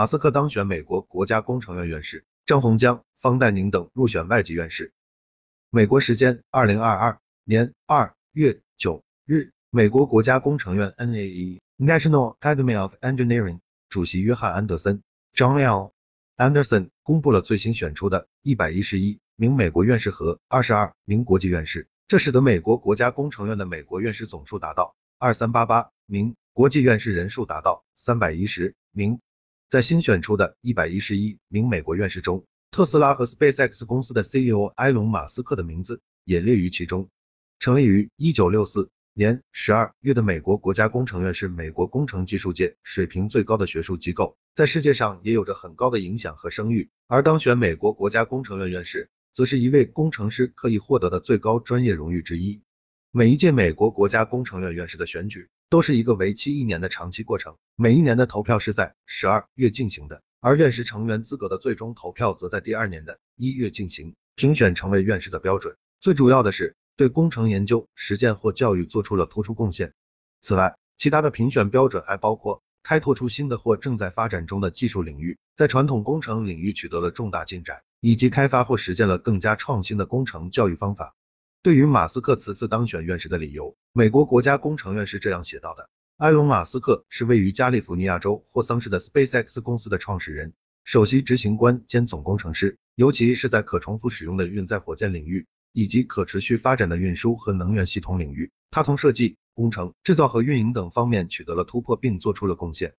马斯克当选美国国家工程院院士，张洪江、方岱宁等入选外籍院士。美国时间二零二二年二月九日，美国国家工程院 NAE National Academy of Engineering 主席约翰安德森 John L. Anderson 公布了最新选出的一百一十一名美国院士和二十二名国际院士，这使得美国国家工程院的美国院士总数达到二三八八名，国际院士人数达到三百一十名。在新选出的一百一十一名美国院士中，特斯拉和 SpaceX 公司的 CEO 埃隆·马斯克的名字也列于其中。成立于一九六四年十二月的美国国家工程院是美国工程技术界水平最高的学术机构，在世界上也有着很高的影响和声誉。而当选美国国家工程院院士，则是一位工程师可以获得的最高专业荣誉之一。每一届美国国家工程院院士的选举都是一个为期一年的长期过程，每一年的投票是在十二月进行的。而院士成员资格的最终投票则在第二年的一月进行。评选成为院士的标准，最主要的是对工程研究、实践或教育做出了突出贡献。此外，其他的评选标准还包括开拓出新的或正在发展中的技术领域，在传统工程领域取得了重大进展，以及开发或实践了更加创新的工程教育方法。对于马斯克此次当选院士的理由，美国国家工程院是这样写到的。埃隆·马斯克是位于加利福尼亚州霍桑市的 SpaceX 公司的创始人、首席执行官兼总工程师，尤其是在可重复使用的运载火箭领域，以及可持续发展的运输和能源系统领域，他从设计、工程、制造和运营等方面取得了突破，并做出了贡献。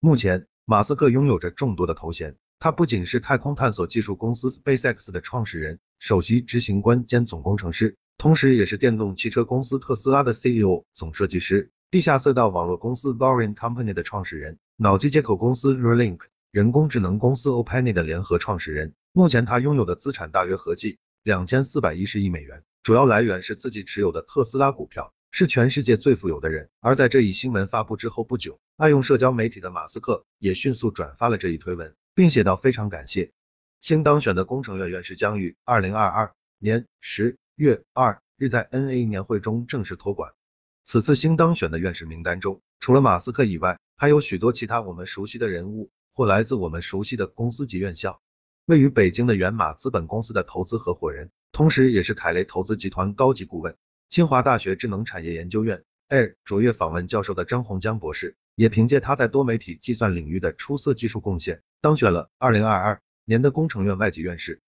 目前，马斯克拥有着众多的头衔，他不仅是太空探索技术公司 SpaceX 的创始人、首席执行官兼总工程师，同时也是电动汽车公司特斯拉的 CEO 总设计师。地下隧道网络公司 Boring Company 的创始人，脑机接口公司 Neuralink，人工智能公司 OpenAI 的联合创始人。目前他拥有的资产大约合计两千四百一十亿美元，主要来源是自己持有的特斯拉股票，是全世界最富有的人。而在这一新闻发布之后不久，爱用社交媒体的马斯克也迅速转发了这一推文，并写道非常感谢。新当选的工程院院士将于二零二二年十月二日在 NA 年会中正式托管。此次新当选的院士名单中，除了马斯克以外，还有许多其他我们熟悉的人物，或来自我们熟悉的公司及院校。位于北京的源马资本公司的投资合伙人，同时也是凯雷投资集团高级顾问，清华大学智能产业研究院 Air 卓越访问教授的张洪江博士，也凭借他在多媒体计算领域的出色技术贡献，当选了二零二二年的工程院外籍院士。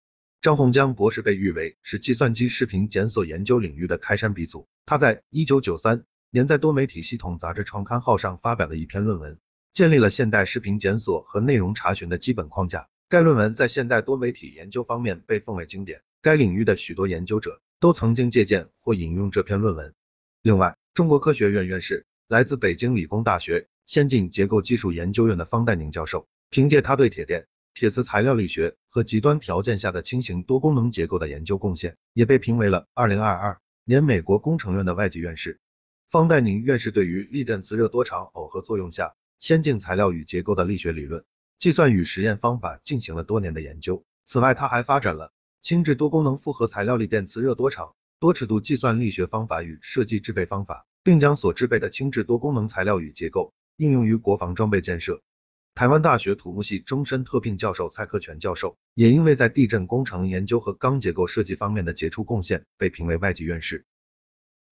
张洪江博士被誉为是计算机视频检索研究领域的开山鼻祖。他在一九九三年在多媒体系统杂志创刊号上发表的一篇论文，建立了现代视频检索和内容查询的基本框架。该论文在现代多媒体研究方面被奉为经典，该领域的许多研究者都曾经借鉴或引用这篇论文。另外，中国科学院院士、来自北京理工大学先进结构技术研究院的方岱宁教授，凭借他对铁电。铁磁材料力学和极端条件下的轻型多功能结构的研究贡献，也被评为了二零二二年美国工程院的外籍院士。方岱宁院士对于力电磁热多场耦合作用下先进材料与结构的力学理论、计算与实验方法进行了多年的研究。此外，他还发展了轻质多功能复合材料力电磁热多场多尺度计算力学方法与设计制备方法，并将所制备的轻质多功能材料与结构应用于国防装备建设。台湾大学土木系终身特聘教授蔡克全教授，也因为在地震工程研究和钢结构设计方面的杰出贡献，被评为外籍院士。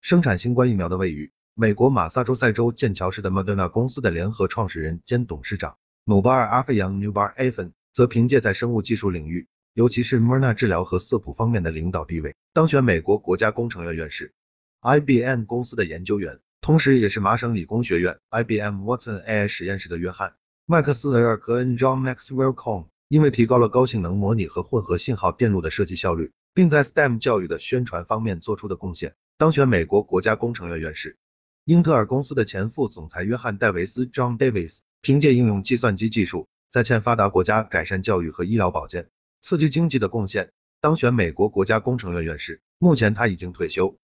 生产新冠疫苗的位于美国马萨诸塞州剑桥市的 Moderna 公司的联合创始人兼董事长努巴尔阿费扬 （Nubar Afen） 则凭借在生物技术领域，尤其是 m e r n a 治疗和色谱方面的领导地位，当选美国国家工程院院士。IBM 公司的研究员，同时也是麻省理工学院 IBM Watson AI 实验室的约翰。麦克斯韦尔科恩 （John Maxwell Cohn） 因为提高了高性能模拟和混合信号电路的设计效率，并在 STEM 教育的宣传方面做出的贡献，当选美国国家工程院院士。英特尔公司的前副总裁约翰戴维斯 （John Davis） 凭借应用计算机技术，在欠发达国家改善教育和医疗保健、刺激经济的贡献，当选美国国家工程院院士。目前他已经退休。